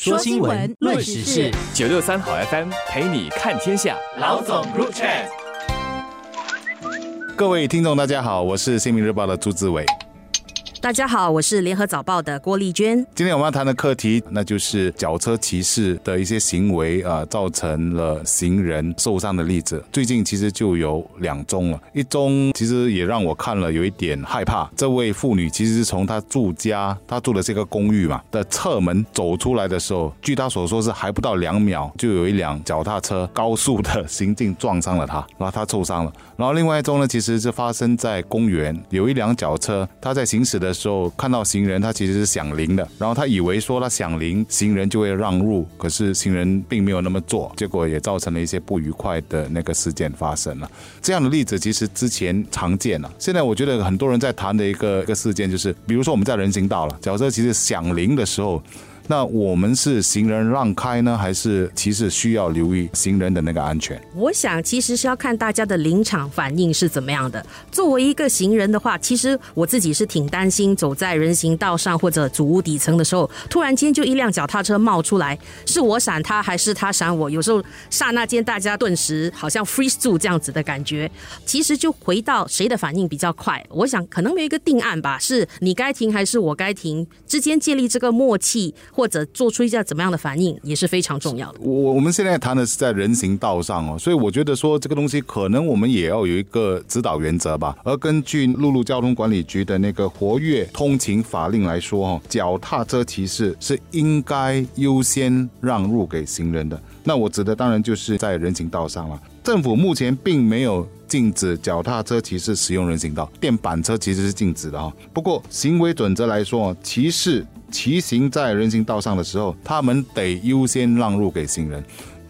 说新闻，论时事，九六三好 FM 陪你看天下。老总入场。各位听众，大家好，我是《新民日报》的朱志伟。大家好，我是联合早报的郭丽娟。今天我们要谈的课题，那就是脚车骑士的一些行为啊，造成了行人受伤的例子。最近其实就有两宗了，一宗其实也让我看了有一点害怕。这位妇女其实是从她住家，她住的是一个公寓嘛的侧门走出来的时候，据她所说是还不到两秒，就有一辆脚踏车高速的行进撞伤了她，然后她受伤了。然后另外一宗呢，其实是发生在公园，有一辆脚车，它在行驶的。的时候看到行人，他其实是响铃的，然后他以为说他响铃，行人就会让路，可是行人并没有那么做，结果也造成了一些不愉快的那个事件发生了。这样的例子其实之前常见了，现在我觉得很多人在谈的一个一个事件就是，比如说我们在人行道了，假设其实响铃的时候。那我们是行人让开呢，还是其实需要留意行人的那个安全？我想其实是要看大家的临场反应是怎么样的。作为一个行人的话，其实我自己是挺担心，走在人行道上或者主屋底层的时候，突然间就一辆脚踏车冒出来，是我闪他还是他闪我？有时候刹那间大家顿时好像 freeze 住这样子的感觉。其实就回到谁的反应比较快，我想可能没有一个定案吧，是你该停还是我该停之间建立这个默契。或者做出一下怎么样的反应也是非常重要的。我我们现在谈的是在人行道上哦，所以我觉得说这个东西可能我们也要有一个指导原则吧。而根据陆路交通管理局的那个活跃通勤法令来说哦，脚踏车骑士是应该优先让路给行人的。那我指的当然就是在人行道上了。政府目前并没有禁止脚踏车骑士使用人行道，电板车其实是禁止的哈。不过行为准则来说，骑士骑行在人行道上的时候，他们得优先让路给行人。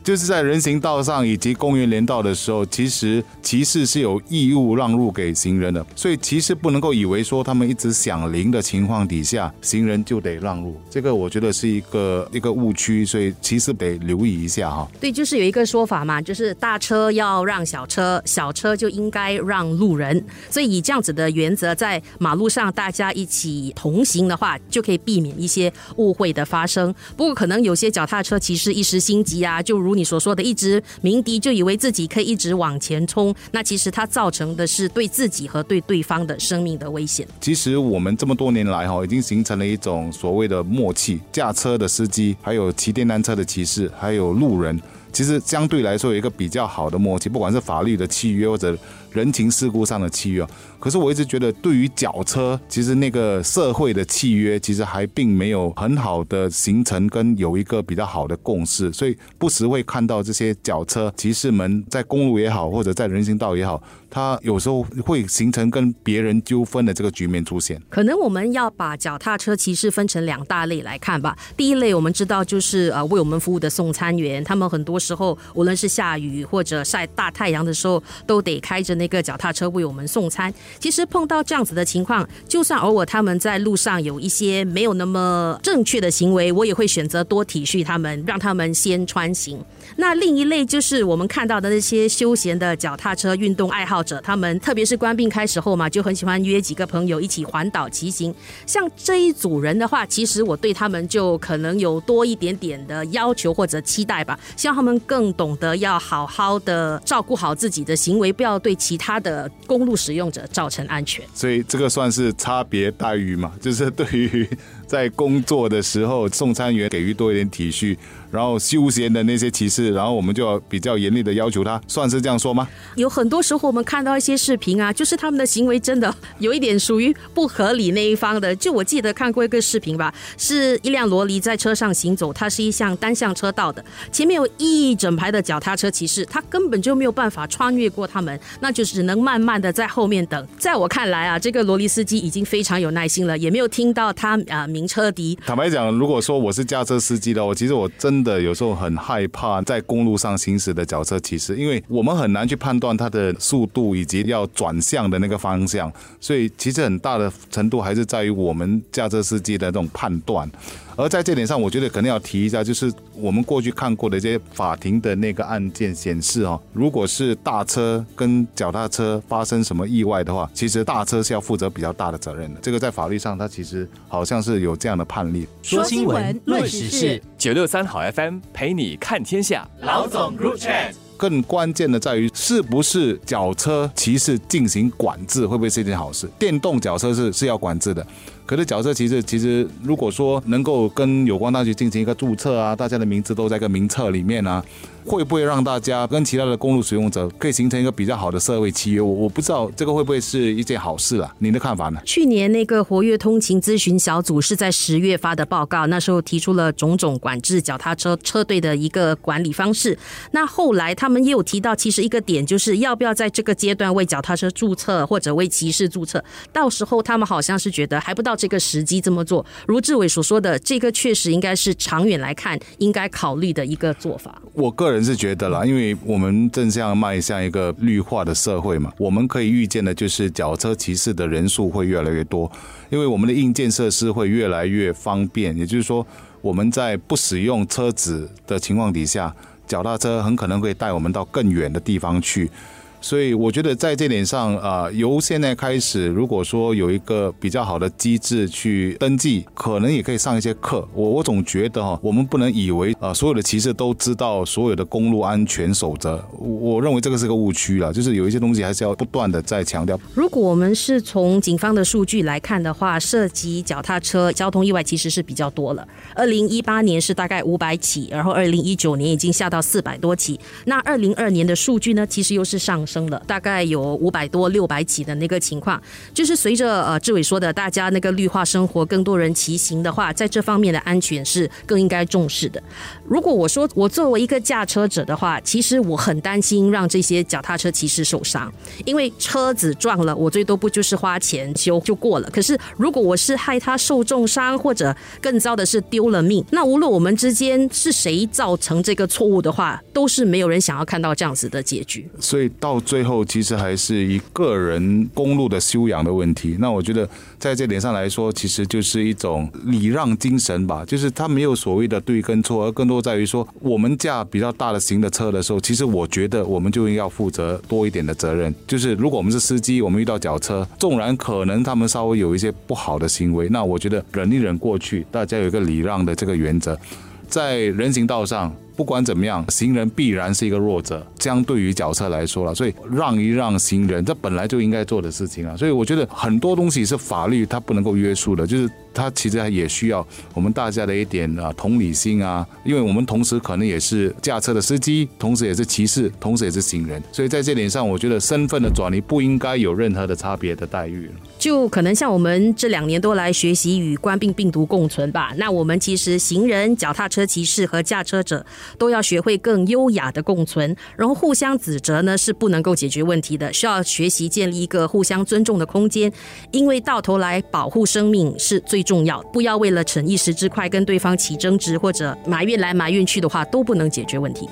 就是在人行道上以及公园连道的时候，其实骑士是有义务让路给行人的，所以骑士不能够以为说他们一直响铃的情况底下，行人就得让路，这个我觉得是一个一个误区，所以骑士得留意一下哈。对，就是有一个说法嘛，就是大车要让小车，小车就应该让路人，所以以这样子的原则，在马路上大家一起同行的话，就可以避免一些误会的发生。不过可能有些脚踏车骑士一时心急啊，就如你所说的，一直鸣笛就以为自己可以一直往前冲，那其实它造成的是对自己和对对方的生命的危险。其实我们这么多年来哈，已经形成了一种所谓的默契，驾车的司机，还有骑电单车的骑士，还有路人，其实相对来说有一个比较好的默契，不管是法律的契约或者。人情世故上的契约，可是我一直觉得，对于脚车，其实那个社会的契约，其实还并没有很好的形成跟有一个比较好的共识，所以不时会看到这些脚车骑士们在公路也好，或者在人行道也好，他有时候会形成跟别人纠纷的这个局面出现。可能我们要把脚踏车骑士分成两大类来看吧。第一类我们知道就是呃为我们服务的送餐员，他们很多时候无论是下雨或者晒大太阳的时候，都得开着。那个脚踏车为我们送餐，其实碰到这样子的情况，就算偶尔他们在路上有一些没有那么正确的行为，我也会选择多体恤他们，让他们先穿行。那另一类就是我们看到的那些休闲的脚踏车运动爱好者，他们特别是官病开始后嘛，就很喜欢约几个朋友一起环岛骑行。像这一组人的话，其实我对他们就可能有多一点点的要求或者期待吧，希望他们更懂得要好好的照顾好自己的行为，不要对其他的公路使用者造成安全。所以这个算是差别待遇嘛，就是对于在工作的时候送餐员给予多一点体恤。然后休闲的那些骑士，然后我们就要比较严厉的要求他，算是这样说吗？有很多时候我们看到一些视频啊，就是他们的行为真的有一点属于不合理那一方的。就我记得看过一个视频吧，是一辆罗尼在车上行走，它是一项单向车道的，前面有一整排的脚踏车骑士，他根本就没有办法穿越过他们，那就只能慢慢的在后面等。在我看来啊，这个罗尼司机已经非常有耐心了，也没有听到他啊鸣车笛。坦白讲，如果说我是驾车司机的，我其实我真。真的有时候很害怕在公路上行驶的脚车骑士，因为我们很难去判断它的速度以及要转向的那个方向，所以其实很大的程度还是在于我们驾车司机的这种判断。而在这点上，我觉得可能要提一下，就是我们过去看过的这些法庭的那个案件显示哦，如果是大车跟脚踏车发生什么意外的话，其实大车是要负责比较大的责任的。这个在法律上，它其实好像是有这样的判例。说新闻，论时事，九六三好像 FM 陪你看天下。老总 Group Chat。更关键的在于，是不是脚车骑士进行管制，会不会是一件好事？电动脚车是是要管制的，可是角色骑士其实如果说能够跟有关当局进行一个注册啊，大家的名字都在一个名册里面啊。会不会让大家跟其他的公路使用者可以形成一个比较好的社会契约？我我不知道这个会不会是一件好事啊？您的看法呢？去年那个活跃通勤咨询小组是在十月发的报告，那时候提出了种种管制脚踏车车队的一个管理方式。那后来他们也有提到，其实一个点就是要不要在这个阶段为脚踏车注册或者为骑士注册？到时候他们好像是觉得还不到这个时机这么做。如志伟所说的，这个确实应该是长远来看应该考虑的一个做法。我个人。是觉得啦，因为我们正向迈向一个绿化的社会嘛，我们可以预见的就是脚车骑士的人数会越来越多，因为我们的硬件设施会越来越方便。也就是说，我们在不使用车子的情况底下，脚踏车很可能会带我们到更远的地方去。所以我觉得在这点上，啊，由现在开始，如果说有一个比较好的机制去登记，可能也可以上一些课。我我总觉得哈，我们不能以为啊，所有的骑士都知道所有的公路安全守则。我认为这个是个误区了，就是有一些东西还是要不断的在强调。如果我们是从警方的数据来看的话，涉及脚踏车交通意外其实是比较多了。二零一八年是大概五百起，然后二零一九年已经下到四百多起。那二零二年的数据呢，其实又是上。升了，大概有五百多、六百起的那个情况，就是随着呃志伟说的，大家那个绿化生活，更多人骑行的话，在这方面的安全是更应该重视的。如果我说我作为一个驾车者的话，其实我很担心让这些脚踏车骑士受伤，因为车子撞了，我最多不就是花钱修就过了。可是如果我是害他受重伤，或者更糟的是丢了命，那无论我们之间是谁造成这个错误的话，都是没有人想要看到这样子的结局。所以到最后其实还是一个人公路的修养的问题。那我觉得在这点上来说，其实就是一种礼让精神吧。就是他没有所谓的对跟错，而更多在于说，我们驾比较大的型的车的时候，其实我觉得我们就应该负责多一点的责任。就是如果我们是司机，我们遇到脚车，纵然可能他们稍微有一些不好的行为，那我觉得忍一忍过去，大家有一个礼让的这个原则，在人行道上。不管怎么样，行人必然是一个弱者，相对于脚车来说了，所以让一让行人，这本来就应该做的事情啊。所以我觉得很多东西是法律它不能够约束的，就是它其实也需要我们大家的一点啊同理心啊，因为我们同时可能也是驾车的司机，同时也是骑士，同时也是行人，所以在这点上，我觉得身份的转移不应该有任何的差别的待遇。就可能像我们这两年都来学习与冠病病毒共存吧。那我们其实行人、脚踏车骑士和驾车者都要学会更优雅的共存，然后互相指责呢是不能够解决问题的，需要学习建立一个互相尊重的空间。因为到头来保护生命是最重要，不要为了逞一时之快跟对方起争执或者埋怨来埋怨去的话，都不能解决问题。